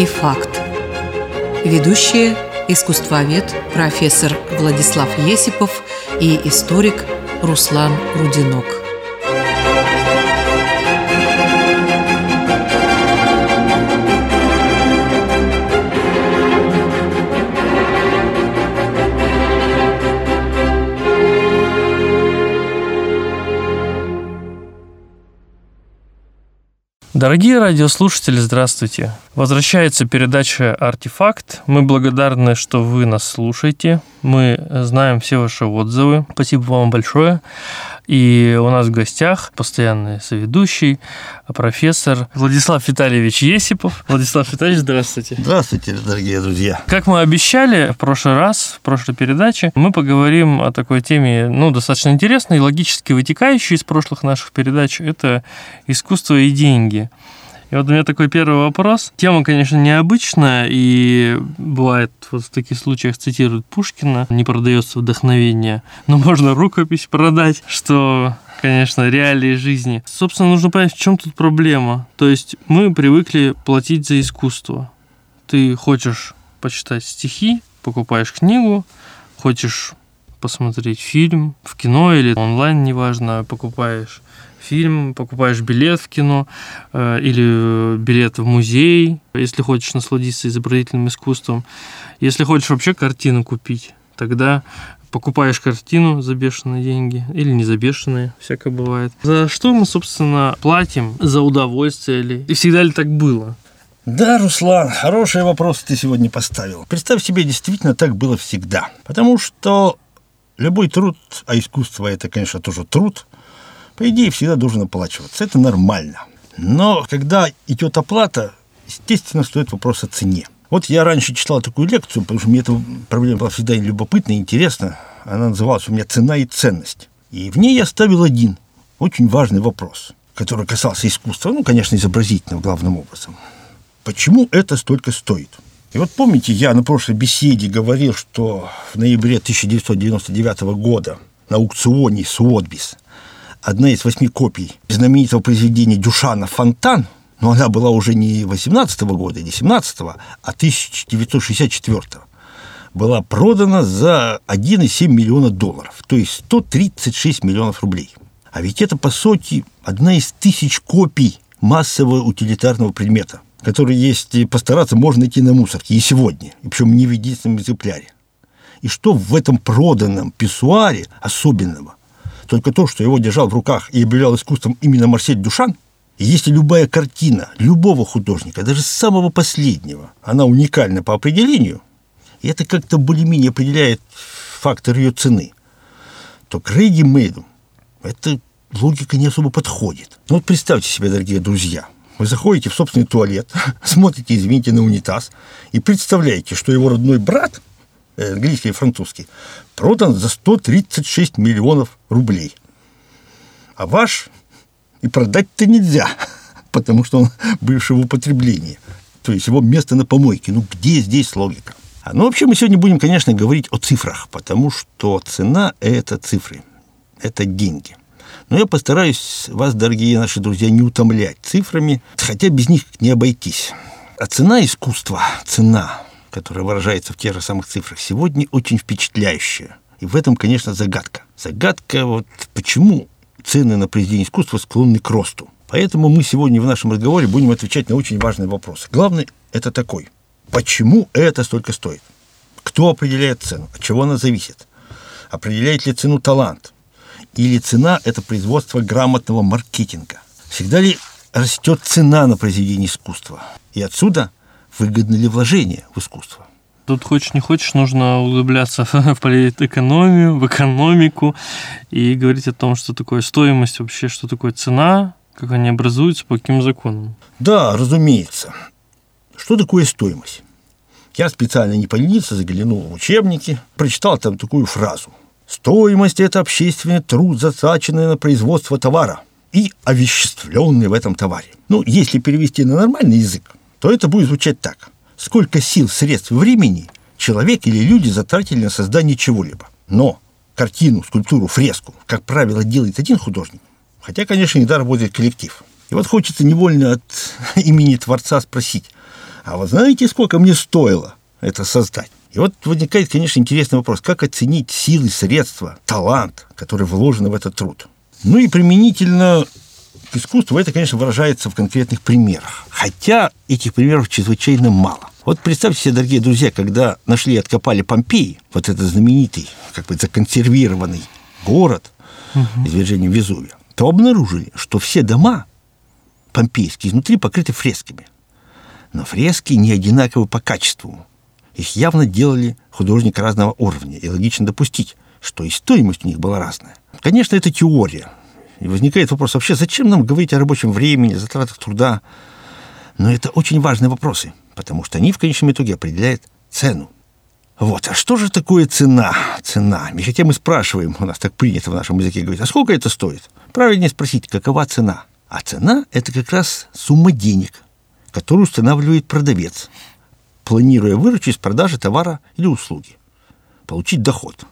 и факт. Ведущие – искусствовед профессор Владислав Есипов и историк Руслан Рудинок. Дорогие радиослушатели, здравствуйте. Возвращается передача «Артефакт». Мы благодарны, что вы нас слушаете. Мы знаем все ваши отзывы. Спасибо вам большое. И у нас в гостях постоянный соведущий, профессор Владислав Витальевич Есипов. Владислав Витальевич, здравствуйте. Здравствуйте, дорогие друзья. Как мы обещали в прошлый раз, в прошлой передаче, мы поговорим о такой теме, ну, достаточно интересной, логически вытекающей из прошлых наших передач. Это искусство и деньги. И вот у меня такой первый вопрос. Тема, конечно, необычная, и бывает вот в таких случаях цитируют Пушкина, не продается вдохновение, но можно рукопись продать, что конечно, реалии жизни. Собственно, нужно понять, в чем тут проблема. То есть мы привыкли платить за искусство. Ты хочешь почитать стихи, покупаешь книгу, хочешь посмотреть фильм в кино или онлайн, неважно, покупаешь фильм, покупаешь билет в кино э, или билет в музей, если хочешь насладиться изобразительным искусством. Если хочешь вообще картину купить, тогда покупаешь картину за бешеные деньги или не за бешеные, всякое бывает. За что мы, собственно, платим? За удовольствие ли? И всегда ли так было? Да, Руслан, хороший вопрос ты сегодня поставил. Представь себе, действительно так было всегда. Потому что любой труд, а искусство это, конечно, тоже труд, по идее, всегда должен оплачиваться. Это нормально. Но когда идет оплата, естественно, стоит вопрос о цене. Вот я раньше читал такую лекцию, потому что мне эта проблема была всегда любопытна и интересна. Она называлась у меня «Цена и ценность». И в ней я ставил один очень важный вопрос, который касался искусства, ну, конечно, изобразительного главным образом. Почему это столько стоит? И вот помните, я на прошлой беседе говорил, что в ноябре 1999 года на аукционе Суотбис одна из восьми копий знаменитого произведения Дюшана «Фонтан», но она была уже не 18 -го года, не 17 а 1964 -го, была продана за 1,7 миллиона долларов, то есть 136 миллионов рублей. А ведь это, по сути, одна из тысяч копий массового утилитарного предмета, который, если постараться, можно найти на мусорке и сегодня, и причем не в единственном экземпляре. И что в этом проданном писсуаре особенного? Только то, что его держал в руках и объявлял искусством именно Марсель Дюшан, и если любая картина любого художника, даже самого последнего, она уникальна по определению, и это как-то более-менее определяет фактор ее цены, то к Рейди Мейду эта логика не особо подходит. Ну вот представьте себе, дорогие друзья, вы заходите в собственный туалет, смотрите, извините, на унитаз и представляете, что его родной брат – Э, английский и французский, продан за 136 миллионов рублей. А ваш и продать-то нельзя, потому что он бывшего употребления. То есть его место на помойке. Ну, где здесь логика? А, ну, вообще, мы сегодня будем, конечно, говорить о цифрах, потому что цена – это цифры, это деньги. Но я постараюсь вас, дорогие наши друзья, не утомлять цифрами, хотя без них не обойтись. А цена искусства, цена которая выражается в тех же самых цифрах, сегодня очень впечатляющая. И в этом, конечно, загадка. Загадка, вот почему цены на произведения искусства склонны к росту. Поэтому мы сегодня в нашем разговоре будем отвечать на очень важные вопросы. Главный – это такой. Почему это столько стоит? Кто определяет цену? От чего она зависит? Определяет ли цену талант? Или цена – это производство грамотного маркетинга? Всегда ли растет цена на произведение искусства? И отсюда выгодны ли вложения в искусство. Тут хочешь не хочешь, нужно углубляться в политэкономию, в экономику и говорить о том, что такое стоимость вообще, что такое цена, как они образуются, по каким законам. Да, разумеется. Что такое стоимость? Я специально не поленился, заглянул в учебники, прочитал там такую фразу. Стоимость – это общественный труд, затраченный на производство товара и овеществленный в этом товаре. Ну, если перевести на нормальный язык, то это будет звучать так. Сколько сил, средств, времени человек или люди затратили на создание чего-либо. Но картину, скульптуру, фреску, как правило, делает один художник, хотя, конечно, не работает коллектив. И вот хочется невольно от имени Творца спросить, А вот знаете, сколько мне стоило это создать? И вот возникает, конечно, интересный вопрос, как оценить силы, средства, талант, которые вложены в этот труд. Ну и применительно искусству это, конечно, выражается в конкретных примерах. Хотя этих примеров чрезвычайно мало. Вот представьте себе, дорогие друзья, когда нашли и откопали Помпеи, вот этот знаменитый, как бы законсервированный город, угу. извержением Везувия, то обнаружили, что все дома помпейские изнутри покрыты фресками. Но фрески не одинаковы по качеству. Их явно делали художники разного уровня, и логично допустить, что и стоимость у них была разная. Конечно, это теория. И возникает вопрос вообще, зачем нам говорить о рабочем времени, затратах труда? Но это очень важные вопросы, потому что они в конечном итоге определяют цену. Вот, а что же такое цена? Цена. И хотя мы спрашиваем, у нас так принято в нашем языке говорить, а сколько это стоит? Правильнее спросить, какова цена? А цена – это как раз сумма денег, которую устанавливает продавец планируя выручить с продажи товара или услуги, получить доход.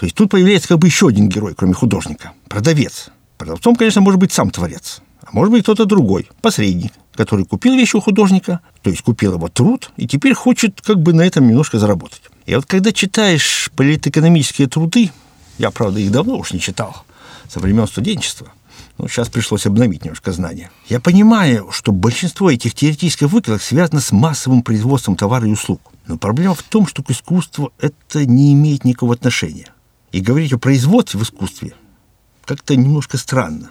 То есть тут появляется как бы еще один герой, кроме художника – продавец. Продавцом, конечно, может быть сам творец, а может быть кто-то другой, посредник, который купил вещи у художника, то есть купил его труд, и теперь хочет как бы на этом немножко заработать. И вот когда читаешь политэкономические труды, я, правда, их давно уж не читал, со времен студенчества – ну, сейчас пришлось обновить немножко знания. Я понимаю, что большинство этих теоретических выкладок связано с массовым производством товаров и услуг. Но проблема в том, что к искусству это не имеет никакого отношения. И говорить о производстве в искусстве как-то немножко странно.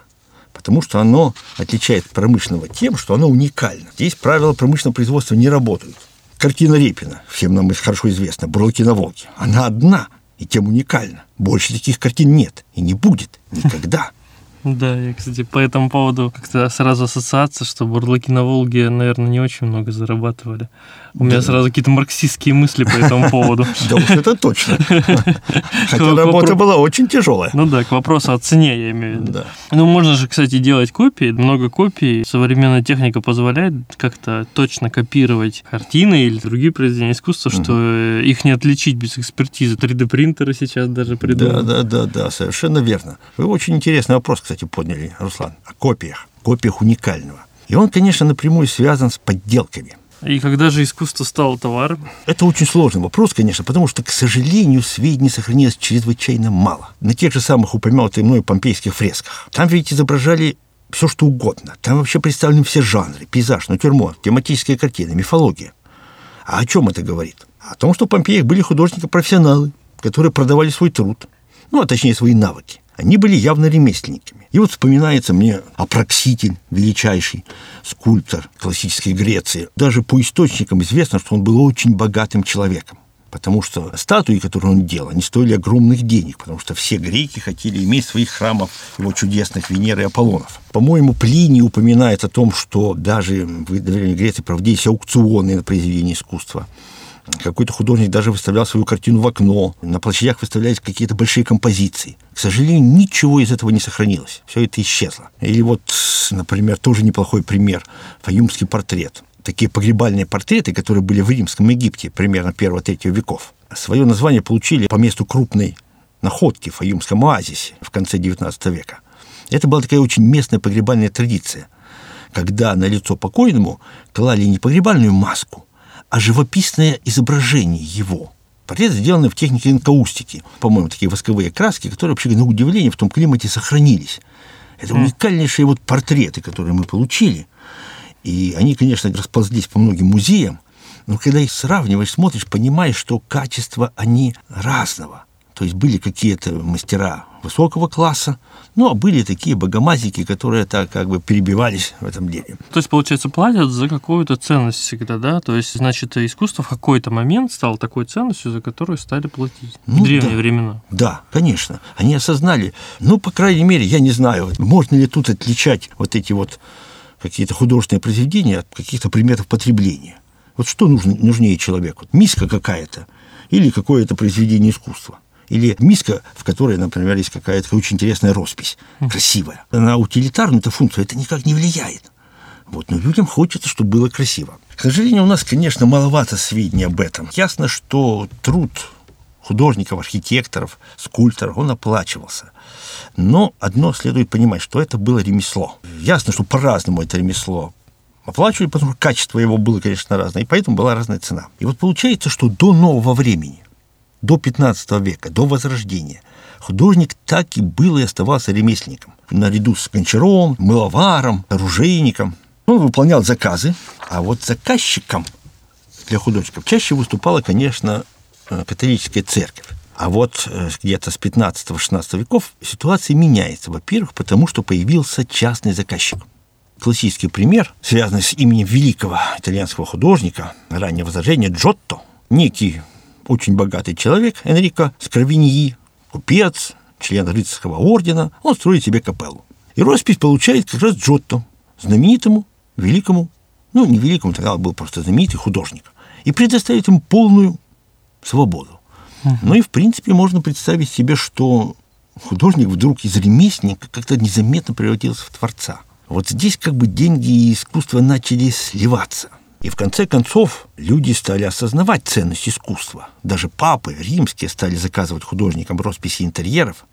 Потому что оно отличает промышленного тем, что оно уникально. Здесь правила промышленного производства не работают. Картина Репина, всем нам хорошо известна, «Бурлаки на Волге». Она одна и тем уникальна. Больше таких картин нет и не будет никогда. Да, я, кстати, по этому поводу как-то сразу ассоциация, что бурлаки на Волге, наверное, не очень много зарабатывали. У меня сразу какие-то марксистские мысли по этому поводу. Да уж это точно. Хотя работа была очень тяжелая. Ну да, к вопросу о цене я имею в виду. Ну, можно же, кстати, делать копии, много копий. Современная техника позволяет как-то точно копировать картины или другие произведения искусства, что их не отличить без экспертизы. 3D-принтеры сейчас даже придумали. Да, да, да, да, совершенно верно. Вы очень интересный вопрос, кстати, подняли, Руслан, о копиях, копиях уникального. И он, конечно, напрямую связан с подделками. И когда же искусство стало товаром? Это очень сложный вопрос, конечно, потому что, к сожалению, сведений сохранилось чрезвычайно мало. На тех же самых упомянутых мной помпейских фресках. Там ведь изображали все, что угодно. Там вообще представлены все жанры. Пейзаж, натюрморт, тематические картины, мифология. А о чем это говорит? О том, что в Помпеях были художники-профессионалы, которые продавали свой труд, ну, а точнее, свои навыки. Они были явно ремесленниками. И вот вспоминается мне Апракситель, величайший скульптор классической Греции. Даже по источникам известно, что он был очень богатым человеком. Потому что статуи, которые он делал, они стоили огромных денег, потому что все греки хотели иметь своих храмах его чудесных Венер и Аполлонов. По-моему, Плиний упоминает о том, что даже в Древней Греции проводились аукционы на произведения искусства. Какой-то художник даже выставлял свою картину в окно. На площадях выставлялись какие-то большие композиции. К сожалению, ничего из этого не сохранилось. Все это исчезло. Или вот, например, тоже неплохой пример. Фаюмский портрет. Такие погребальные портреты, которые были в Римском Египте примерно 1-3 веков. Свое название получили по месту крупной находки в Фаюмском оазисе в конце XIX века. Это была такая очень местная погребальная традиция, когда на лицо покойному клали не погребальную маску, а живописное изображение его. Портрет сделан в технике инкаустики. По-моему, такие восковые краски, которые, вообще, на удивление, в том климате сохранились. Это уникальнейшие вот портреты, которые мы получили. И они, конечно, расползлись по многим музеям, но когда их сравниваешь, смотришь, понимаешь, что качество они разного. То есть были какие-то мастера высокого класса, ну, а были такие богомазики, которые так как бы перебивались в этом деле. То есть, получается, платят за какую-то ценность всегда, да? То есть, значит, искусство в какой-то момент стало такой ценностью, за которую стали платить ну, в древние да. времена. Да, конечно. Они осознали, ну, по крайней мере, я не знаю, можно ли тут отличать вот эти вот какие-то художественные произведения от каких-то предметов потребления. Вот что нужно, нужнее человеку? Миска какая-то или какое-то произведение искусства? Или миска, в которой, например, есть какая-то очень интересная роспись, красивая. На утилитарную эту функцию это никак не влияет. Вот, но людям хочется, чтобы было красиво. К сожалению, у нас, конечно, маловато сведений об этом. Ясно, что труд художников, архитекторов, скульпторов, он оплачивался. Но одно следует понимать, что это было ремесло. Ясно, что по-разному это ремесло оплачивали, потому что качество его было, конечно, разное, и поэтому была разная цена. И вот получается, что до нового времени, до 15 века, до Возрождения, художник так и был и оставался ремесленником. Наряду с гончаром, мыловаром, оружейником. Он выполнял заказы, а вот заказчиком для художников чаще выступала, конечно, э, католическая церковь. А вот э, где-то с 15-16 веков ситуация меняется. Во-первых, потому что появился частный заказчик. Классический пример, связанный с именем великого итальянского художника раннего возрождения Джотто, некий очень богатый человек, Энрико Скравиньи, купец, член рыцарского ордена, он строит себе капеллу. И роспись получает как раз Джотто, знаменитому, великому, ну, не великому, тогда был просто знаменитый художник, и предоставит ему полную свободу. Ну и, в принципе, можно представить себе, что художник вдруг из ремесленника как-то незаметно превратился в творца. Вот здесь как бы деньги и искусство начали сливаться. И в конце концов люди стали осознавать ценность искусства. Даже папы римские стали заказывать художникам росписи интерьеров,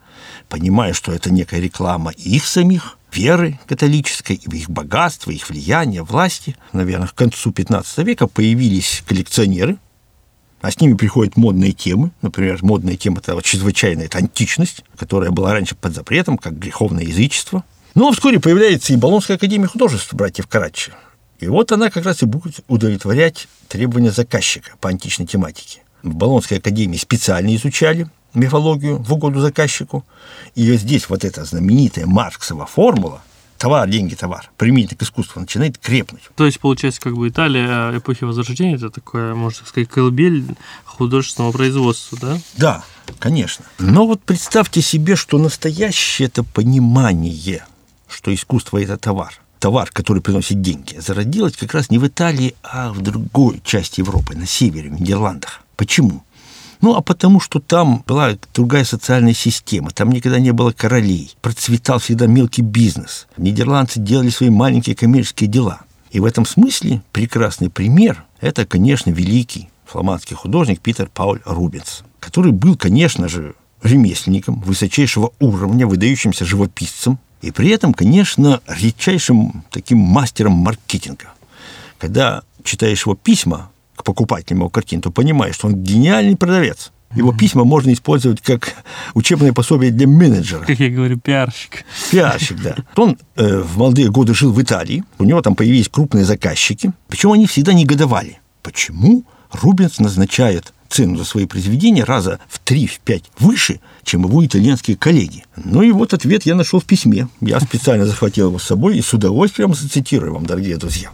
понимая, что это некая реклама их самих, веры католической, их богатства, их влияния, власти. Наверное, к концу 15 века появились коллекционеры, а с ними приходят модные темы. Например, модная тема – это вот чрезвычайная это античность, которая была раньше под запретом, как греховное язычество. Ну, а вскоре появляется и Болонская академия художеств братьев Карачи. И вот она как раз и будет удовлетворять требования заказчика по античной тематике. В Болонской академии специально изучали мифологию в угоду заказчику. И здесь вот эта знаменитая Марксова формула товар, деньги, товар, применительно к искусству, начинает крепнуть. То есть, получается, как бы Италия эпохи Возрождения, это такое, можно сказать, колыбель художественного производства, да? Да, конечно. Но вот представьте себе, что настоящее это понимание, что искусство – это товар, товар, который приносит деньги, зародилось как раз не в Италии, а в другой части Европы, на севере, в Нидерландах. Почему? Ну, а потому что там была другая социальная система, там никогда не было королей, процветал всегда мелкий бизнес. Нидерландцы делали свои маленькие коммерческие дела. И в этом смысле прекрасный пример – это, конечно, великий фламандский художник Питер Пауль Рубенс, который был, конечно же, ремесленником высочайшего уровня, выдающимся живописцем, и при этом, конечно, редчайшим таким мастером маркетинга. Когда читаешь его письма к покупателям его картин, то понимаешь, что он гениальный продавец. Его письма можно использовать как учебное пособие для менеджера. Как я говорю, пиарщик. Пиарщик, да. Он э, в молодые годы жил в Италии, у него там появились крупные заказчики, причем они всегда негодовали. Почему Рубенс назначает цену за свои произведения раза в 3-5 выше, чем его итальянские коллеги. Ну и вот ответ я нашел в письме. Я специально захватил его с собой и с удовольствием зацитирую вам, дорогие друзья.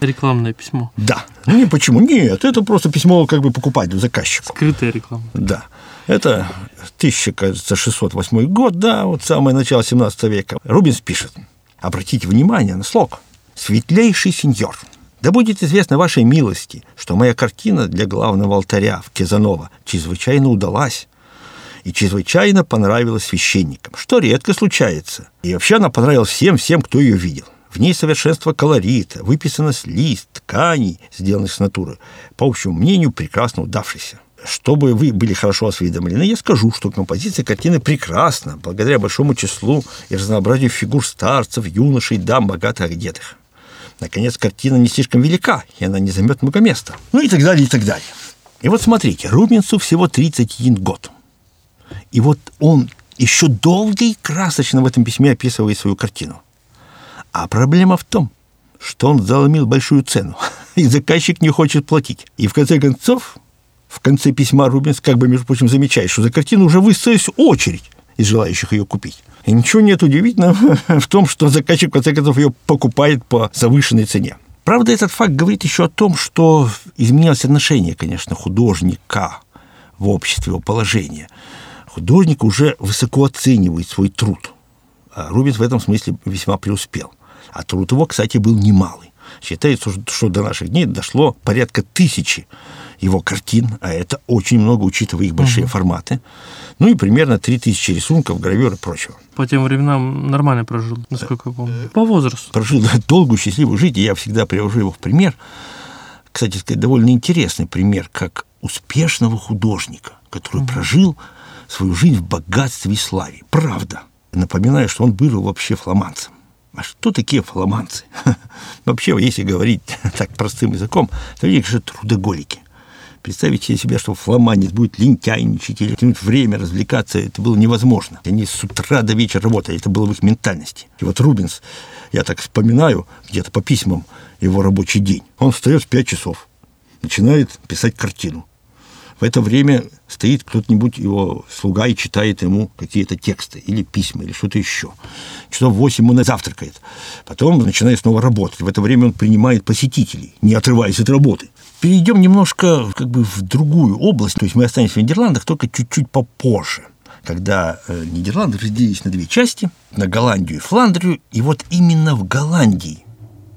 Рекламное письмо. Да. Ну, не почему. Нет, это просто письмо как бы покупателю, заказчику. Скрытая реклама. Да. Это 1608 год, да, вот самое начало 17 века. Рубинс пишет. Обратите внимание на слог. «Светлейший сеньор, да будет известно вашей милости, что моя картина для главного алтаря в Кезанова чрезвычайно удалась и чрезвычайно понравилась священникам, что редко случается. И вообще она понравилась всем, всем, кто ее видел. В ней совершенство колорита, выписанность лист, тканей, сделанных с натуры, по общему мнению, прекрасно удавшийся. Чтобы вы были хорошо осведомлены, я скажу, что композиция картины прекрасна, благодаря большому числу и разнообразию фигур старцев, юношей, дам, богато одетых. Наконец, картина не слишком велика, и она не займет много места. Ну и так далее, и так далее. И вот смотрите, Рубинсу всего 31 год. И вот он еще долго и красочно в этом письме описывает свою картину. А проблема в том, что он заломил большую цену, и заказчик не хочет платить. И в конце концов, в конце письма Рубинс как бы, между прочим, замечает, что за картину уже выстроилась очередь из желающих ее купить. И ничего нет удивительного в том, что заказчик, в конце концов, ее покупает по завышенной цене. Правда, этот факт говорит еще о том, что изменилось отношение, конечно, художника в обществе, его положение. Художник уже высоко оценивает свой труд. А Рубинс в этом смысле весьма преуспел. А труд его, кстати, был немалый. Считается, что до наших дней дошло порядка тысячи его картин, а это очень много, учитывая их большие угу. форматы. Ну и примерно 3000 рисунков, гравюр и прочего. По тем временам нормально прожил, насколько я помню. По возрасту. Прожил долгую, счастливую жизнь, и я всегда привожу его в пример. Кстати сказать, довольно интересный пример, как успешного художника, который угу. прожил свою жизнь в богатстве и славе. Правда. Напоминаю, что он был вообще фламандцем А что такие фламандцы? Вообще, если говорить так простым языком, то они же трудоголики. Представить себе, что фламандец будет лентяйничать или тянуть время, развлекаться, это было невозможно. Они с утра до вечера работали, это было в их ментальности. И вот Рубинс, я так вспоминаю, где-то по письмам его рабочий день. Он встает в 5 часов, начинает писать картину. В это время стоит кто-нибудь его слуга и читает ему какие-то тексты или письма, или что-то еще. Часов в 8 он завтракает. Потом начинает снова работать. В это время он принимает посетителей, не отрываясь от работы. Перейдем немножко как бы в другую область. То есть мы останемся в Нидерландах только чуть-чуть попозже когда э, Нидерланды разделились на две части, на Голландию и Фландрию, и вот именно в Голландии,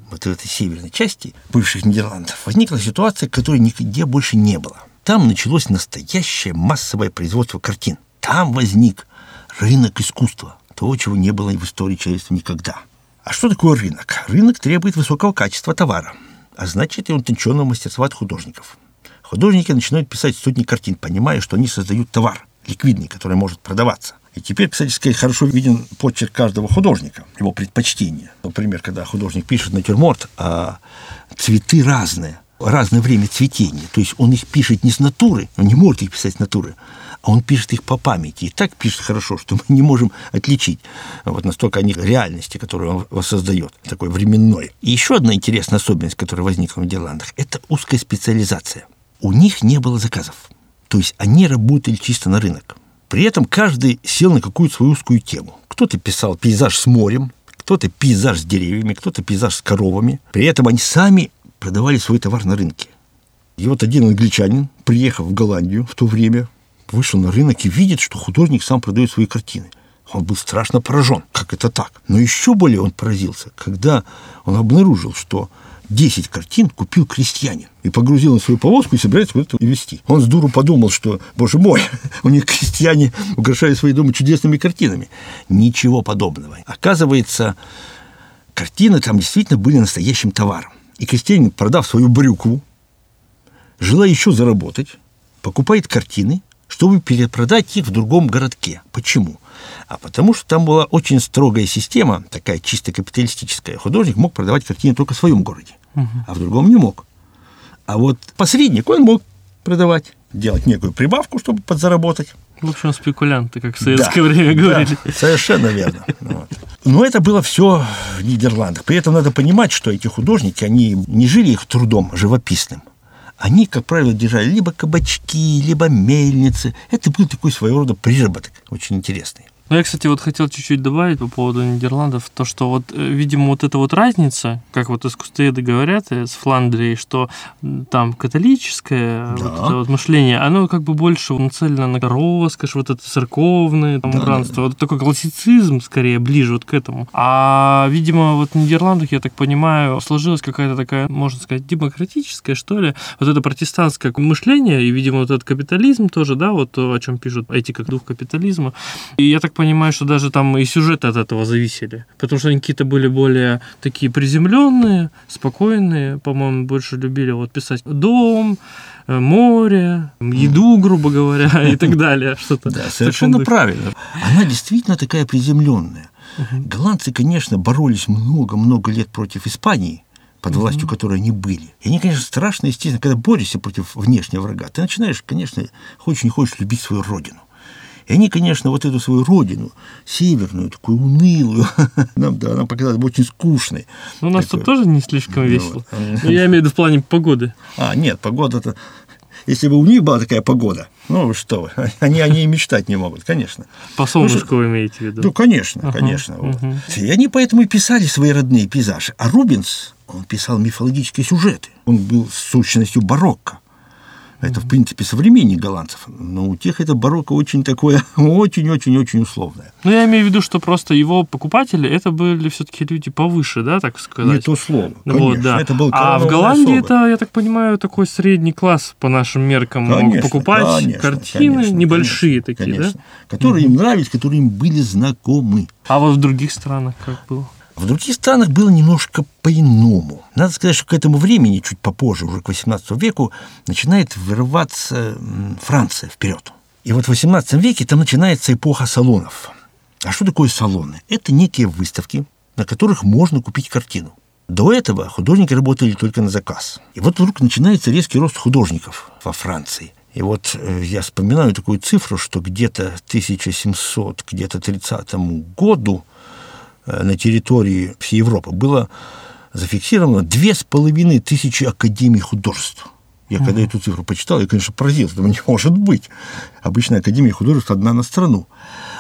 вот в этой северной части бывших Нидерландов, возникла ситуация, которой нигде больше не было. Там началось настоящее массовое производство картин. Там возник рынок искусства, того, чего не было в истории человечества никогда. А что такое рынок? Рынок требует высокого качества товара – а значит и утонченного мастерства от художников. Художники начинают писать сотни картин, понимая, что они создают товар, ликвидный, который может продаваться. И теперь, кстати сказать, хорошо виден почерк каждого художника, его предпочтения. Например, когда художник пишет натюрморт, а цветы разные, разное время цветения. То есть он их пишет не с натуры, он не может их писать с натуры, а он пишет их по памяти. И так пишет хорошо, что мы не можем отличить вот настолько они реальности, которую он воссоздает, такой временной. И еще одна интересная особенность, которая возникла в Нидерландах, это узкая специализация. У них не было заказов. То есть они работали чисто на рынок. При этом каждый сел на какую-то свою узкую тему. Кто-то писал пейзаж с морем, кто-то пейзаж с деревьями, кто-то пейзаж с коровами. При этом они сами продавали свой товар на рынке. И вот один англичанин, приехав в Голландию в то время, вышел на рынок и видит, что художник сам продает свои картины. Он был страшно поражен. Как это так? Но еще более он поразился, когда он обнаружил, что 10 картин купил крестьянин и погрузил на свою повозку и собирается куда-то везти. Он с дуру подумал, что, боже мой, у них крестьяне украшают свои дома чудесными картинами. Ничего подобного. Оказывается, картины там действительно были настоящим товаром. И крестьянин, продав свою брюкву, желая еще заработать, покупает картины чтобы перепродать их в другом городке. Почему? А потому что там была очень строгая система, такая чисто капиталистическая. Художник мог продавать картины только в своем городе, угу. а в другом не мог. А вот посредник, он мог продавать, делать некую прибавку, чтобы подзаработать. В общем, спекулянты, как в советское да, время говорили. Да, совершенно верно. Вот. Но это было все в Нидерландах. При этом надо понимать, что эти художники, они не жили их трудом живописным они, как правило, держали либо кабачки, либо мельницы. Это был такой своего рода приработок, очень интересный. Ну, я, кстати, вот хотел чуть-чуть добавить по поводу Нидерландов, то, что вот, э, видимо, вот эта вот разница, как вот искусствоведы говорят э, с Фландрией, что там католическое да. вот это вот мышление, оно как бы больше нацелено на роскошь, вот это церковное там, да, убранство, да, да. вот такой классицизм скорее ближе вот к этому. А, видимо, вот в Нидерландах, я так понимаю, сложилась какая-то такая, можно сказать, демократическая, что ли, вот это протестантское мышление, и, видимо, вот этот капитализм тоже, да, вот то, о чем пишут, этика дух капитализма. И я так понимаю, что даже там и сюжеты от этого зависели. Потому что они какие-то были более такие приземленные, спокойные. По-моему, больше любили вот писать дом, э, море, еду, грубо говоря, и так далее. Что-то. Да, совершенно правильно. Она действительно такая приземленная. Голландцы, конечно, боролись много-много лет против Испании, под властью угу. которой они были. И они, конечно, страшно, естественно, когда борешься против внешнего врага, ты начинаешь, конечно, хочешь не хочешь любить свою родину. И они, конечно, вот эту свою родину, северную, такую унылую, нам, да, она показалась очень скучной. Ну, у нас такой, тут тоже не слишком ну, весело. Ну, я имею в виду в плане погоды. А, нет, погода-то... Если бы у них была такая погода, ну что вы, они о ней мечтать не могут, конечно. По солнышку ну, вы имеете в виду? Ну, конечно, ага, конечно. Угу. Вот. И они поэтому и писали свои родные пейзажи. А Рубинс, он писал мифологические сюжеты. Он был сущностью барокко. Это, в принципе, современник голландцев. Но у тех это барокко очень такое, очень-очень-очень условное. Ну, я имею в виду, что просто его покупатели, это были все-таки люди повыше, да, так сказать? Не то слово, конечно. Вот, да. Это был а в Голландии особо. это, я так понимаю, такой средний класс по нашим меркам конечно, мог покупать конечно, картины конечно, небольшие конечно, такие, конечно. да? Которые угу. им нравились, которые им были знакомы. А вот в других странах как было? В других странах было немножко по-иному. Надо сказать, что к этому времени, чуть попозже, уже к XVIII веку, начинает вырываться Франция вперед. И вот в XVIII веке там начинается эпоха салонов. А что такое салоны? Это некие выставки, на которых можно купить картину. До этого художники работали только на заказ. И вот вдруг начинается резкий рост художников во Франции. И вот э, я вспоминаю такую цифру, что где-то 1700, где-то 30 году на территории всей Европы было зафиксировано две с половиной тысячи академий художеств. Я mm-hmm. когда эту цифру почитал, я, конечно, поразился. Думаю, не может быть. Обычная академия художеств одна на страну.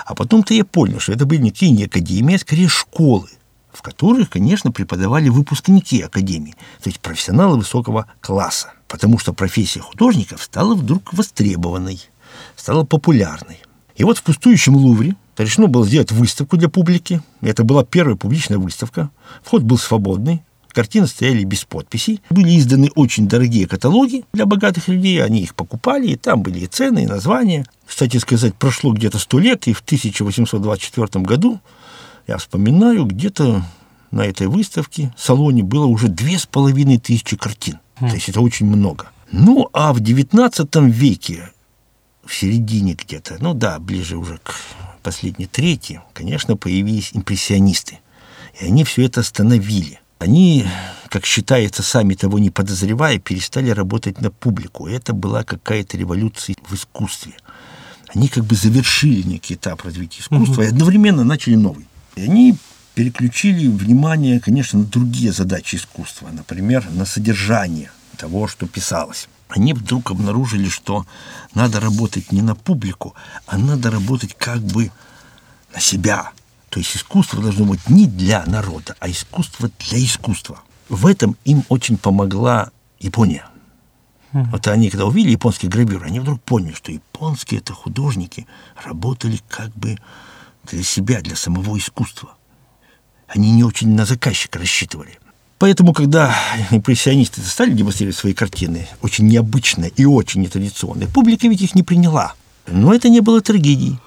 А потом-то я понял, что это были никакие не академии, а скорее школы, в которых, конечно, преподавали выпускники академии, то есть профессионалы высокого класса. Потому что профессия художников стала вдруг востребованной, стала популярной. И вот в пустующем Лувре решено было сделать выставку для публики. Это была первая публичная выставка. Вход был свободный. Картины стояли без подписей. Были изданы очень дорогие каталоги для богатых людей. Они их покупали, и там были и цены, и названия. Кстати сказать, прошло где-то сто лет, и в 1824 году, я вспоминаю, где-то на этой выставке в салоне было уже две с половиной тысячи картин. Mm. То есть это очень много. Ну, а в XIX веке, в середине где-то, ну да, ближе уже к последней трети, конечно, появились импрессионисты. И они все это остановили. Они, как считается, сами того не подозревая, перестали работать на публику. И это была какая-то революция в искусстве. Они как бы завершили некий этап развития искусства угу. и одновременно начали новый. И они переключили внимание, конечно, на другие задачи искусства, например, на содержание того, что писалось. Они вдруг обнаружили, что надо работать не на публику, а надо работать как бы на себя, то есть искусство должно быть не для народа, а искусство для искусства. В этом им очень помогла Япония. Вот они, когда увидели японские гравюры, они вдруг поняли, что японские это художники работали как бы для себя, для самого искусства. Они не очень на заказчика рассчитывали. Поэтому, когда импрессионисты стали демонстрировать свои картины, очень необычные и очень нетрадиционные, публика ведь их не приняла. Но это не было трагедией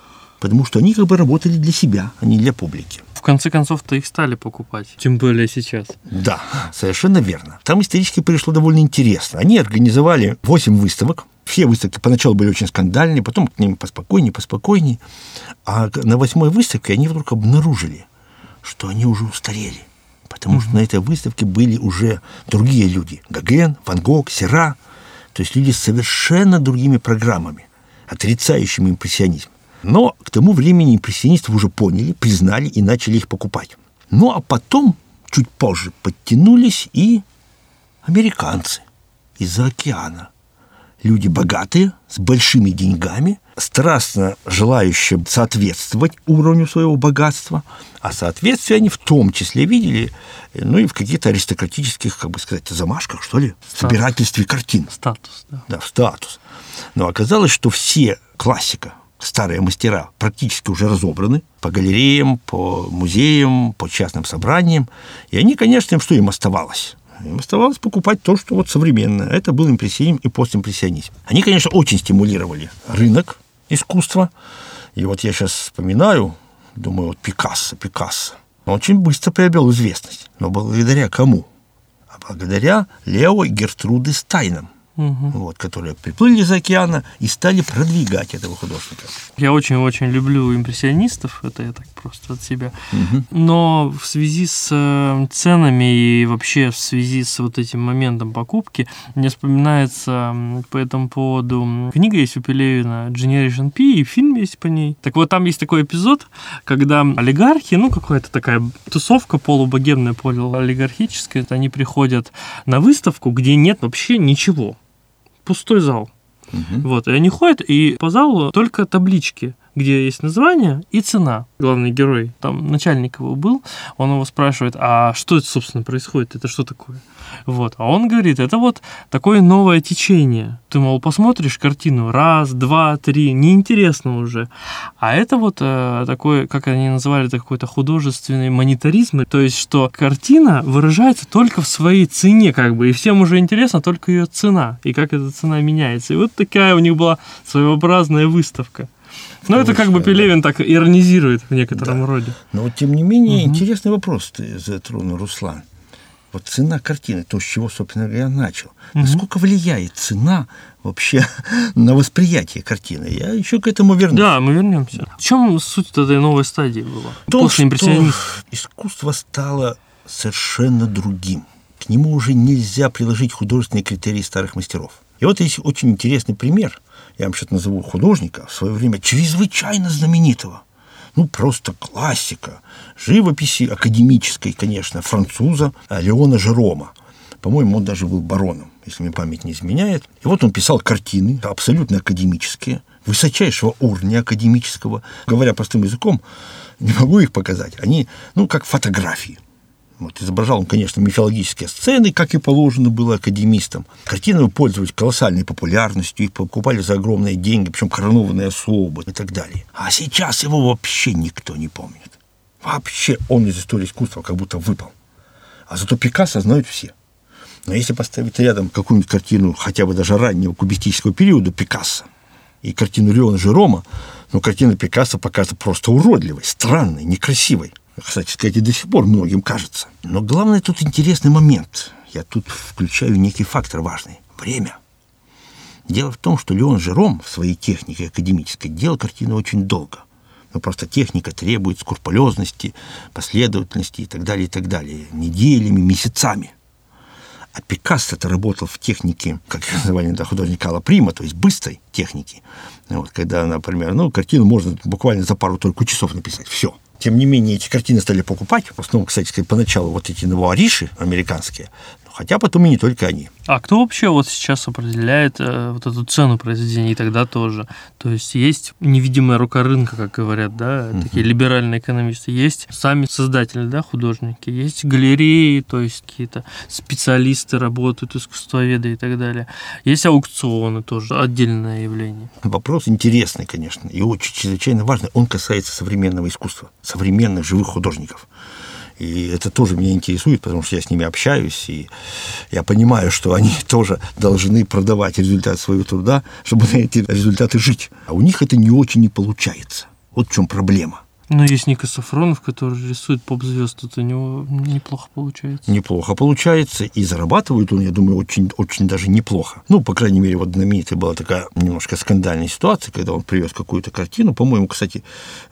потому что они как бы работали для себя, а не для публики. В конце концов-то их стали покупать, тем более сейчас. Да, совершенно верно. Там исторически пришло довольно интересно. Они организовали 8 выставок, все выставки поначалу были очень скандальные, потом к ним поспокойнее, поспокойнее. А на восьмой выставке они вдруг обнаружили, что они уже устарели. Потому что на этой выставке были уже другие люди. Гоген, Ван Гог, Сера. То есть люди с совершенно другими программами, отрицающими импрессионизм. Но к тому времени импрессионистов уже поняли, признали и начали их покупать. Ну а потом, чуть позже, подтянулись и американцы из-за океана. Люди богатые, с большими деньгами, страстно желающие соответствовать уровню своего богатства, а соответствие они в том числе видели, ну и в каких-то аристократических, как бы сказать, замашках, что ли, статус. собирательстве картин. Статус, да. Да, статус. Но оказалось, что все классика, старые мастера практически уже разобраны по галереям, по музеям, по частным собраниям. И они, конечно, им что им оставалось? Им оставалось покупать то, что вот современное. Это был импрессионизм и постимпрессионизм. Они, конечно, очень стимулировали рынок искусства. И вот я сейчас вспоминаю, думаю, вот Пикассо, Пикассо. Он очень быстро приобрел известность. Но благодаря кому? А благодаря Лео и Гертруде Стайнам – угу. вот, которые приплыли из океана и стали продвигать этого художника. Я очень-очень люблю импрессионистов, это я так просто от себя. Угу. Но в связи с э, ценами и вообще в связи с вот этим моментом покупки, мне вспоминается по этому поводу книга есть у Пелевина Generation P и фильм есть по ней. Так вот, там есть такой эпизод, когда олигархи, ну, какая-то такая тусовка полубогемная, полуолигархическая, они приходят на выставку, где нет вообще ничего пустой зал. Угу. Вот, и они ходят, и по залу только таблички где есть название и цена. Главный герой, там начальник его был, он его спрашивает, а что это, собственно, происходит, это что такое? Вот, а он говорит, это вот такое новое течение. Ты, мол, посмотришь картину раз, два, три, неинтересно уже. А это вот э, такой, как они называли, это какой-то художественный монетаризм, то есть, что картина выражается только в своей цене, как бы, и всем уже интересно только ее цена, и как эта цена меняется. И вот такая у них была своеобразная выставка. Ну, это как бы Пелевин так иронизирует в некотором да. роде. Но вот, тем не менее, угу. интересный вопрос ты затронул, Руслан. вот цена картины, то, с чего, собственно говоря, я начал. Угу. Насколько влияет цена вообще на восприятие картины? Я еще к этому вернусь. Да, мы вернемся. В чем суть этой новой стадии была? том, После импрессионизма. искусство стало совершенно другим. К нему уже нельзя приложить художественные критерии старых мастеров. И вот есть очень интересный пример. Я вам сейчас назову художника, в свое время чрезвычайно знаменитого – ну, просто классика живописи академической, конечно, француза Леона Жерома. По-моему, он даже был бароном, если мне память не изменяет. И вот он писал картины, абсолютно академические, высочайшего уровня академического. Говоря простым языком, не могу их показать. Они, ну, как фотографии. Вот, изображал он, конечно, мифологические сцены, как и положено было академистам. Картины пользовались колоссальной популярностью, их покупали за огромные деньги, причем коронованные особы и так далее. А сейчас его вообще никто не помнит. Вообще он из истории искусства как будто выпал. А зато Пикассо знают все. Но если поставить рядом какую-нибудь картину, хотя бы даже раннего кубистического периода Пикассо, и картину Леона Жерома, ну, картина Пикассо показывается просто уродливой, странной, некрасивой. Кстати сказать, и до сих пор многим кажется. Но главное тут интересный момент. Я тут включаю некий фактор важный. Время. Дело в том, что Леон Жером в своей технике академической делал картину очень долго. Но просто техника требует скрупулезности, последовательности и так далее, и так далее. Неделями, месяцами. А Пикассо-то работал в технике, как называли да, художника Алла Прима, то есть быстрой техники. Вот, когда, например, ну, картину можно буквально за пару только часов написать. Все. Тем не менее, эти картины стали покупать. В основном, кстати поначалу вот эти новоариши американские, хотя потом и не только они. А кто вообще вот сейчас определяет э, вот эту цену произведения и тогда тоже? То есть есть невидимая рука рынка, как говорят, да, угу. такие либеральные экономисты, есть сами создатели, да, художники, есть галереи, то есть какие-то специалисты работают, искусствоведы и так далее. Есть аукционы тоже, отдельное явление. Вопрос интересный, конечно, и очень чрезвычайно важный. Он касается современного искусства, современных живых художников. И это тоже меня интересует, потому что я с ними общаюсь, и я понимаю, что они тоже должны продавать результат своего труда, чтобы на эти результаты жить. А у них это не очень и получается. Вот в чем проблема. Но есть Ника Сафронов, который рисует поп-звезд, это у него неплохо получается. Неплохо получается, и зарабатывает он, я думаю, очень, очень даже неплохо. Ну, по крайней мере, вот знаменитая была такая немножко скандальная ситуация, когда он привез какую-то картину, по-моему, кстати,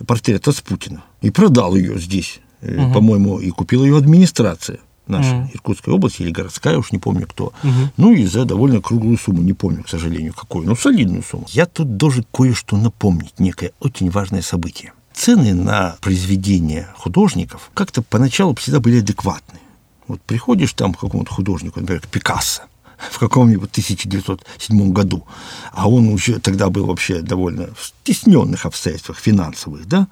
портрет Путина, и продал ее здесь угу. по-моему, и купила ее администрация наша, угу. Иркутской области или городская, уж не помню кто. Угу. Ну и за довольно круглую сумму, не помню, к сожалению, какую, но солидную сумму. Я тут должен кое-что напомнить, некое очень важное событие. Цены на произведения художников как-то поначалу всегда были адекватны. Вот приходишь там к какому-то художнику, например, к Пикассо, в каком-нибудь 1907 году, а он уже тогда был вообще довольно в стесненных обстоятельствах финансовых, да,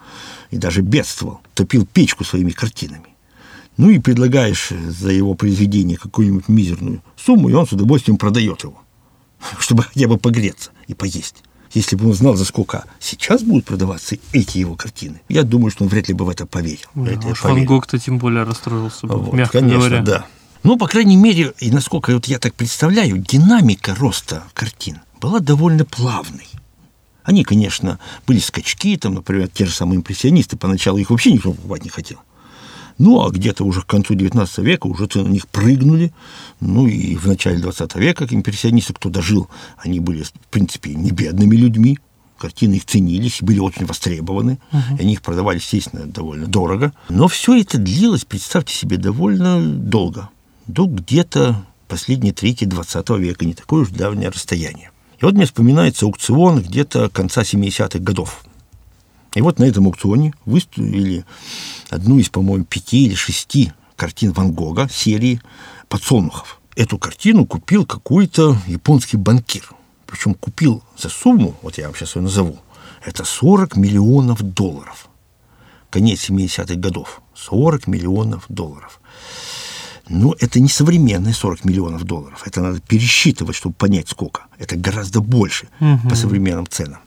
и даже бедствовал, топил печку своими картинами. Ну и предлагаешь за его произведение какую-нибудь мизерную сумму, и он с удовольствием продает его, чтобы хотя бы погреться и поесть. Если бы он знал, за сколько сейчас будут продаваться эти его картины, я думаю, что он вряд ли бы в это поверил. Да, это Ван Гог-то тем более расстроился бы, вот, мягко конечно, говоря. да. Ну, по крайней мере, и насколько вот я так представляю, динамика роста картин была довольно плавной. Они, конечно, были скачки, там, например, те же самые импрессионисты, поначалу их вообще никто покупать не хотел. Ну, а где-то уже к концу XIX века уже цены на них прыгнули. Ну, и в начале XX века импрессионисты, кто дожил, они были, в принципе, не бедными людьми. Картины их ценились, были очень востребованы. Uh-huh. И они их продавали, естественно, довольно дорого. Но все это длилось, представьте себе, довольно долго до где-то последней трети 20 века, не такое уж давнее расстояние. И вот мне вспоминается аукцион где-то конца 70-х годов. И вот на этом аукционе выставили одну из, по-моему, пяти или шести картин Ван Гога серии «Подсолнухов». Эту картину купил какой-то японский банкир. Причем купил за сумму, вот я вам сейчас ее назову, это 40 миллионов долларов. Конец 70-х годов. 40 миллионов долларов. Но это не современные 40 миллионов долларов. Это надо пересчитывать, чтобы понять, сколько. Это гораздо больше угу. по современным ценам.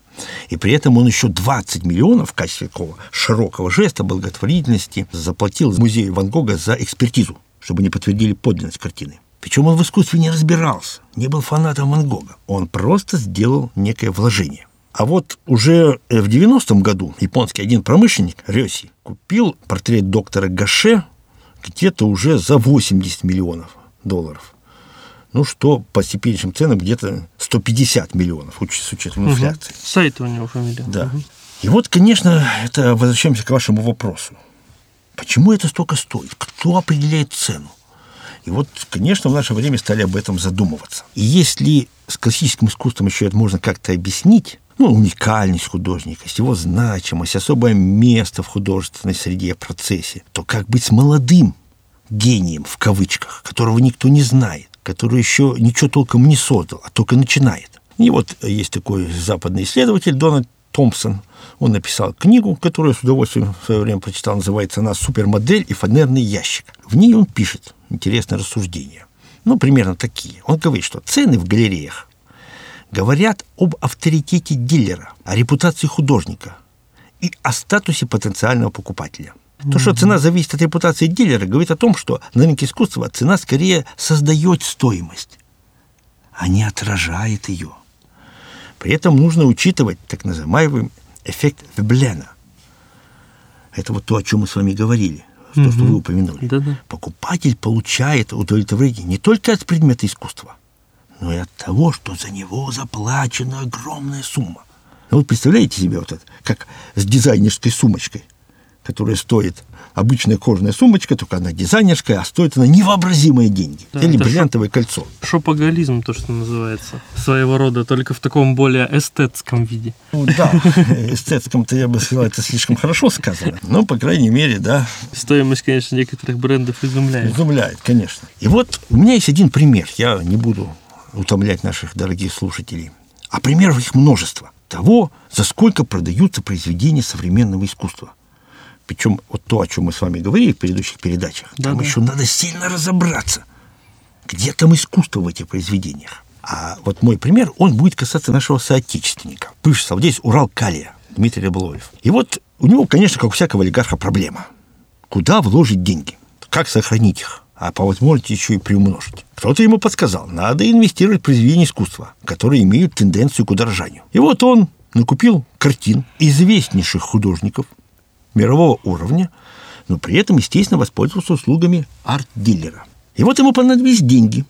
И при этом он еще 20 миллионов в качестве такого широкого жеста благотворительности заплатил музею Ван Гога за экспертизу, чтобы не подтвердили подлинность картины. Причем он в искусстве не разбирался, не был фанатом Ван Гога. Он просто сделал некое вложение. А вот уже в 90-м году японский один промышленник, Рёси, купил портрет доктора Гаше где-то уже за 80 миллионов долларов. Ну, что по теперешним ценам где-то 150 миллионов, с учетом инфляции. Угу. Сайт у него фамилия. Да. Угу. И вот, конечно, это возвращаемся к вашему вопросу. Почему это столько стоит? Кто определяет цену? И вот, конечно, в наше время стали об этом задумываться. И если с классическим искусством еще это можно как-то объяснить, ну, уникальность художника, его значимость, особое место в художественной среде, процессе, то как быть с молодым гением, в кавычках, которого никто не знает, который еще ничего толком не создал, а только начинает. И вот есть такой западный исследователь Дональд Томпсон. Он написал книгу, которую я с удовольствием в свое время прочитал, называется она «Супермодель и фанерный ящик». В ней он пишет интересное рассуждение. Ну, примерно такие. Он говорит, что цены в галереях говорят об авторитете дилера, о репутации художника и о статусе потенциального покупателя. То, что цена зависит от репутации дилера, говорит о том, что на рынке искусства цена скорее создает стоимость, а не отражает ее. При этом нужно учитывать так называемый эффект Веблена. Это вот то, о чем мы с вами говорили, то, что вы упомянули. Да-да. Покупатель получает удовлетворение не только от предмета искусства, но и от того, что за него заплачена огромная сумма. Ну, вот представляете себе вот это, как с дизайнерской сумочкой, которая стоит обычная кожаная сумочка, только она дизайнерская, а стоит она невообразимые деньги. Да, Или бриллиантовое шоп, кольцо. Шопоголизм, то, что называется, своего рода, только в таком более эстетском виде. Ну, да, эстетском-то я бы сказал, это слишком хорошо сказано. Но, по крайней мере, да. Стоимость, конечно, некоторых брендов изумляет. Изумляет, конечно. И вот у меня есть один пример. Я не буду утомлять наших дорогих слушателей. А примеров их множество. Того, за сколько продаются произведения современного искусства. Причем вот то, о чем мы с вами говорили в предыдущих передачах, да, там да. еще надо сильно разобраться, где там искусство в этих произведениях. А вот мой пример, он будет касаться нашего соотечественника, бывший совладелец Урал Калия Дмитрий Ряболоев. И вот у него, конечно, как у всякого олигарха, проблема. Куда вложить деньги? Как сохранить их? А по возможности еще и приумножить. Кто-то ему подсказал, надо инвестировать в произведения искусства, которые имеют тенденцию к удорожанию. И вот он накупил картин известнейших художников мирового уровня, но при этом, естественно, воспользовался услугами арт-дилера. И вот ему понадобились деньги,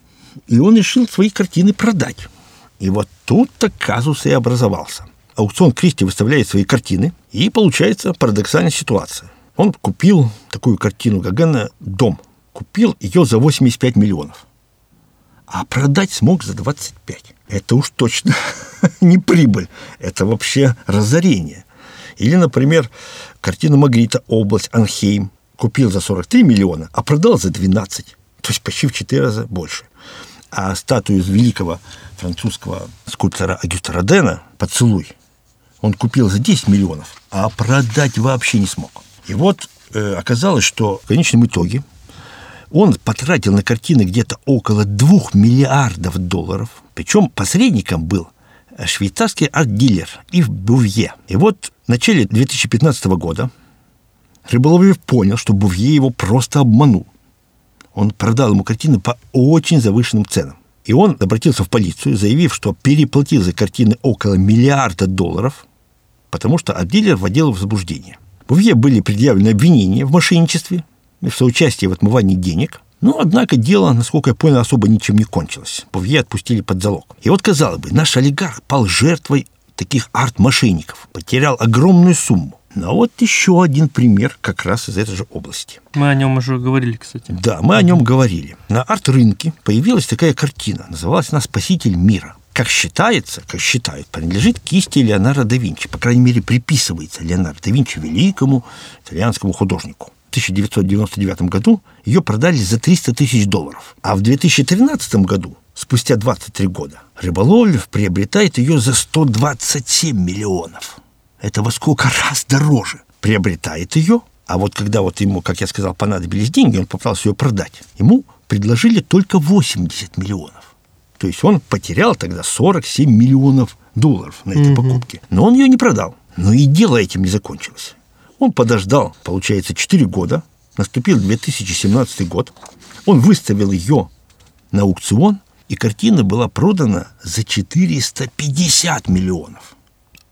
и он решил свои картины продать. И вот тут-то казус и образовался. Аукцион Кристи выставляет свои картины, и получается парадоксальная ситуация. Он купил такую картину Гагана «Дом», Купил ее за 85 миллионов. А продать смог за 25. Это уж точно не прибыль. Это вообще разорение. Или, например, картину Магрита «Область», «Анхейм» купил за 43 миллиона, а продал за 12. То есть почти в 4 раза больше. А статую великого французского скульптора Агюста Родена «Поцелуй» он купил за 10 миллионов, а продать вообще не смог. И вот э, оказалось, что в конечном итоге он потратил на картины где-то около двух миллиардов долларов. Причем посредником был швейцарский арт-дилер Ив Бувье. И вот в начале 2015 года Рыболовев понял, что Бувье его просто обманул. Он продал ему картины по очень завышенным ценам. И он обратился в полицию, заявив, что переплатил за картины около миллиарда долларов, потому что арт-дилер вводил в заблуждение. Бувье были предъявлены обвинения в мошенничестве, в соучастии в отмывании денег. Но, однако, дело, насколько я понял, особо ничем не кончилось. Пувье отпустили под залог. И вот, казалось бы, наш олигарх пал жертвой таких арт-мошенников, потерял огромную сумму. Но вот еще один пример как раз из этой же области. Мы о нем уже говорили, кстати. Да, мы о нем говорили. На арт-рынке появилась такая картина. Называлась она «Спаситель мира». Как считается, как считают, принадлежит кисти Леонардо да Винчи. По крайней мере, приписывается Леонардо да Винчи великому итальянскому художнику. 1999 году ее продали за 300 тысяч долларов. А в 2013 году, спустя 23 года, Рыболовлев приобретает ее за 127 миллионов. Это во сколько раз дороже. Приобретает ее, а вот когда вот ему, как я сказал, понадобились деньги, он попытался ее продать. Ему предложили только 80 миллионов. То есть он потерял тогда 47 миллионов долларов на этой угу. покупке. Но он ее не продал. Но и дело этим не закончилось. Он подождал, получается, 4 года. Наступил 2017 год. Он выставил ее на аукцион, и картина была продана за 450 миллионов.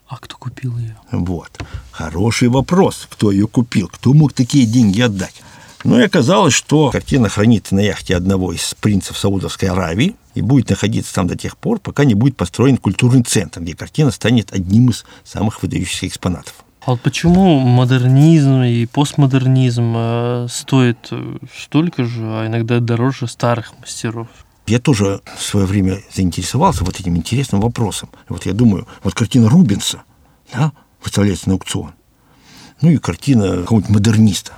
А кто купил ее? Вот. Хороший вопрос, кто ее купил, кто мог такие деньги отдать. Ну и оказалось, что картина хранится на яхте одного из принцев Саудовской Аравии и будет находиться там до тех пор, пока не будет построен культурный центр, где картина станет одним из самых выдающихся экспонатов. А вот почему модернизм и постмодернизм э, стоят э, столько же, а иногда дороже старых мастеров? Я тоже в свое время заинтересовался вот этим интересным вопросом. Вот я думаю, вот картина Рубенса да, выставляется на аукцион. Ну и картина какого-нибудь модерниста,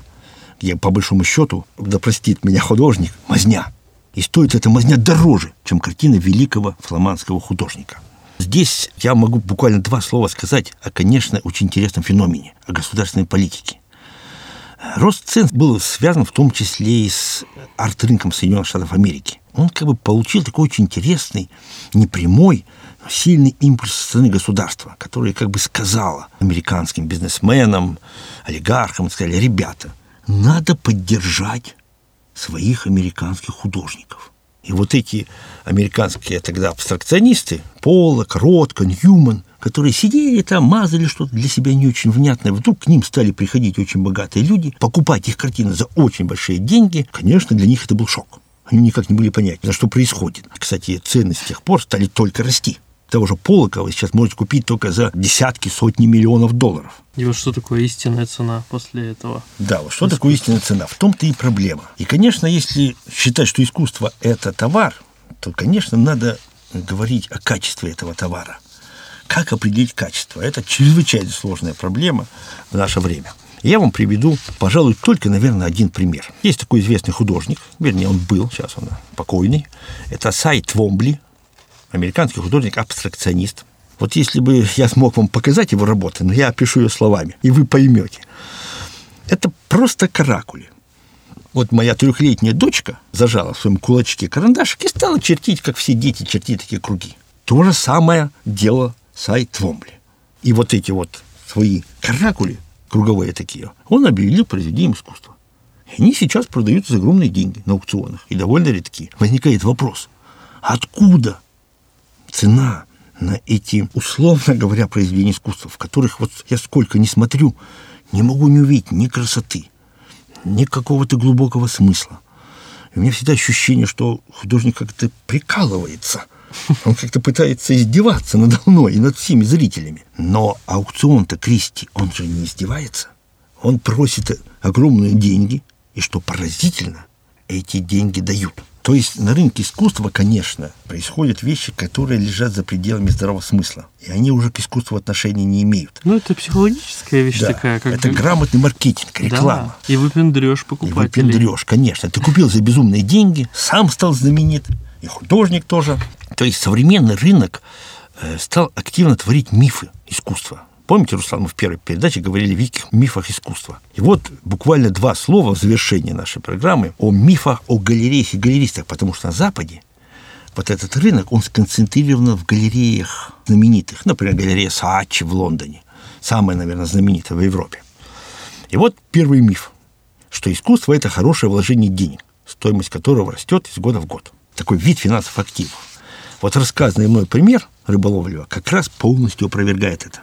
где, по большому счету, да простит меня художник, мазня. И стоит эта мазня дороже, чем картина великого фламандского художника. Здесь я могу буквально два слова сказать о, конечно, очень интересном феномене, о государственной политике. Рост цен был связан в том числе и с арт-рынком Соединенных Штатов Америки. Он как бы получил такой очень интересный, непрямой, но сильный импульс со стороны государства, которое как бы сказало американским бизнесменам, олигархам, сказали, ребята, надо поддержать своих американских художников. И вот эти американские тогда абстракционисты, Поллок, Ротко, Ньюман, которые сидели там, мазали что-то для себя не очень внятное. Вдруг к ним стали приходить очень богатые люди, покупать их картины за очень большие деньги. Конечно, для них это был шок. Они никак не были понять, за что происходит. Кстати, цены с тех пор стали только расти того же Полока вы сейчас можете купить только за десятки, сотни миллионов долларов. И вот что такое истинная цена после этого? Да, вот что искусство. такое истинная цена? В том-то и проблема. И, конечно, если считать, что искусство – это товар, то, конечно, надо говорить о качестве этого товара. Как определить качество? Это чрезвычайно сложная проблема в наше время. Я вам приведу, пожалуй, только, наверное, один пример. Есть такой известный художник, вернее, он был, сейчас он покойный. Это Сай Твомбли, американский художник-абстракционист. Вот если бы я смог вам показать его работы, но я опишу ее словами, и вы поймете. Это просто каракули. Вот моя трехлетняя дочка зажала в своем кулачке карандашик и стала чертить, как все дети чертить такие круги. То же самое дело Сай Твомбли. И вот эти вот свои каракули, круговые такие, он объявил произведением искусства. И они сейчас продаются за огромные деньги на аукционах и довольно редки. Возникает вопрос, откуда цена на эти, условно говоря, произведения искусства, в которых вот я сколько не смотрю, не могу не увидеть ни красоты, ни какого-то глубокого смысла. И у меня всегда ощущение, что художник как-то прикалывается. Он как-то пытается издеваться надо мной и над всеми зрителями. Но аукцион-то Кристи, он же не издевается. Он просит огромные деньги, и что поразительно, эти деньги дают – то есть на рынке искусства, конечно, происходят вещи, которые лежат за пределами здравого смысла. И они уже к искусству отношения не имеют. Ну, это психологическая вещь да. такая. Как это грамотный маркетинг, реклама. Да. И выпендрешь покупателей. И выпендрешь, конечно. Ты купил за безумные деньги, сам стал знаменит, и художник тоже. То есть современный рынок э, стал активно творить мифы искусства. Помните, Руслан, мы в первой передаче говорили о великих мифах искусства. И вот буквально два слова в завершении нашей программы о мифах о галереях и галеристах, потому что на Западе вот этот рынок, он сконцентрирован в галереях знаменитых. Например, галерея Саачи в Лондоне, самая, наверное, знаменитая в Европе. И вот первый миф, что искусство – это хорошее вложение денег, стоимость которого растет из года в год. Такой вид финансовых активов. Вот рассказанный мной пример рыболовлева как раз полностью опровергает это.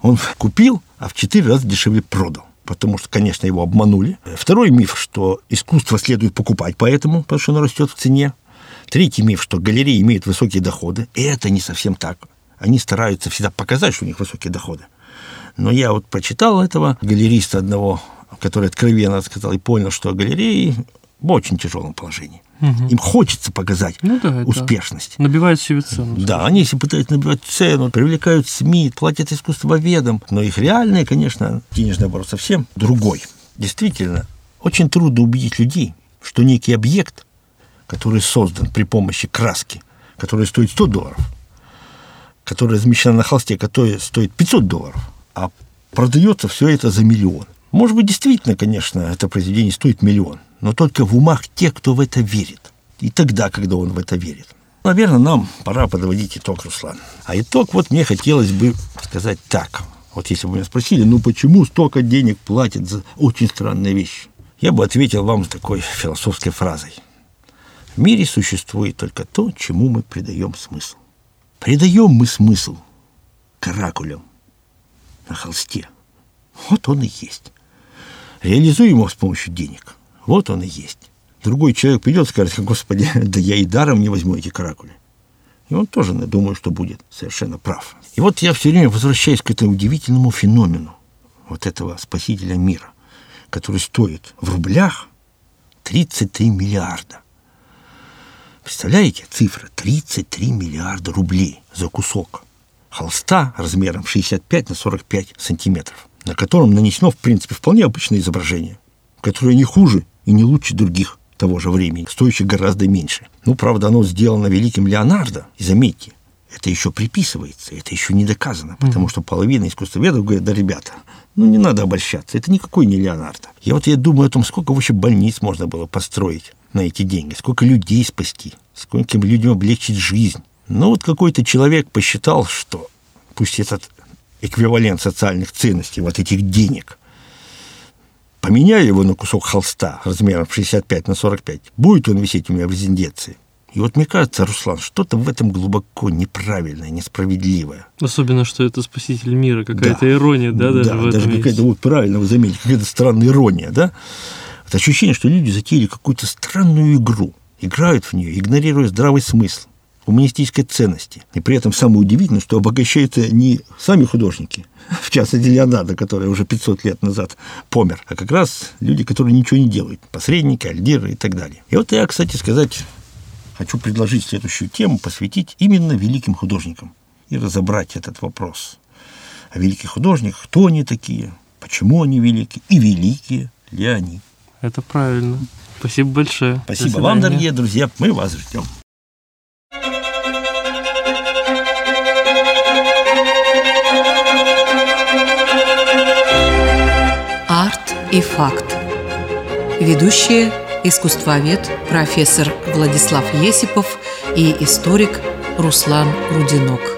Он купил, а в четыре раза дешевле продал потому что, конечно, его обманули. Второй миф, что искусство следует покупать поэтому, потому что оно растет в цене. Третий миф, что галереи имеют высокие доходы. И это не совсем так. Они стараются всегда показать, что у них высокие доходы. Но я вот прочитал этого галериста одного, который откровенно сказал и понял, что галереи в очень тяжелом положении. Угу. Им хочется показать ну, да, успешность. Набивают себе цену. Да, они если пытаются набивать цену, привлекают СМИ, платят искусствоведам, но их реальный, конечно, денежный оборот совсем другой. Действительно, очень трудно убедить людей, что некий объект, который создан при помощи краски, который стоит 100 долларов, который размещен на холсте, который стоит 500 долларов, а продается все это за миллион. Может быть, действительно, конечно, это произведение стоит миллион но только в умах тех, кто в это верит. И тогда, когда он в это верит. Наверное, нам пора подводить итог, Руслан. А итог вот мне хотелось бы сказать так. Вот если бы меня спросили, ну почему столько денег платят за очень странные вещи? Я бы ответил вам такой философской фразой. В мире существует только то, чему мы придаем смысл. Придаем мы смысл каракулям на холсте. Вот он и есть. Реализуем его с помощью денег. Вот он и есть. Другой человек придет и скажет, господи, да я и даром не возьму эти каракули. И он тоже, думаю, что будет совершенно прав. И вот я все время возвращаюсь к этому удивительному феномену вот этого спасителя мира, который стоит в рублях 33 миллиарда. Представляете, цифра 33 миллиарда рублей за кусок холста размером 65 на 45 сантиметров, на котором нанесено, в принципе, вполне обычное изображение, которое не хуже и не лучше других того же времени, стоящих гораздо меньше. Ну, правда, оно сделано великим Леонардо, и заметьте, это еще приписывается, это еще не доказано, потому mm-hmm. что половина искусствоведов говорят, да, ребята, ну не надо обольщаться, это никакой не Леонардо. И вот я думаю о том, сколько вообще больниц можно было построить на эти деньги, сколько людей спасти, скольким людям облегчить жизнь. Но вот какой-то человек посчитал, что пусть этот эквивалент социальных ценностей, вот этих денег, поменяю его на кусок холста размером 65 на 45, будет он висеть у меня в резиденции – и вот мне кажется, Руслан, что-то в этом глубоко неправильное, несправедливое. Особенно, что это спаситель мира, какая-то да. ирония, да, даже да, в этом даже какая-то, вот правильно вы заметили, какая-то странная ирония, да? Это ощущение, что люди затеяли какую-то странную игру, играют в нее, игнорируя здравый смысл, гуманистической ценности. И при этом самое удивительное, что обогащаются не сами художники, в частности Леонардо, который уже 500 лет назад помер, а как раз люди, которые ничего не делают, посредники, альдиры и так далее. И вот я, кстати сказать, хочу предложить следующую тему посвятить именно великим художникам и разобрать этот вопрос. О великих художниках, кто они такие, почему они велики и великие ли они. Это правильно. Спасибо большое. Спасибо вам, дорогие друзья. Мы вас ждем. И факт. Ведущие искусствовед профессор Владислав Есипов и историк Руслан Рудинок.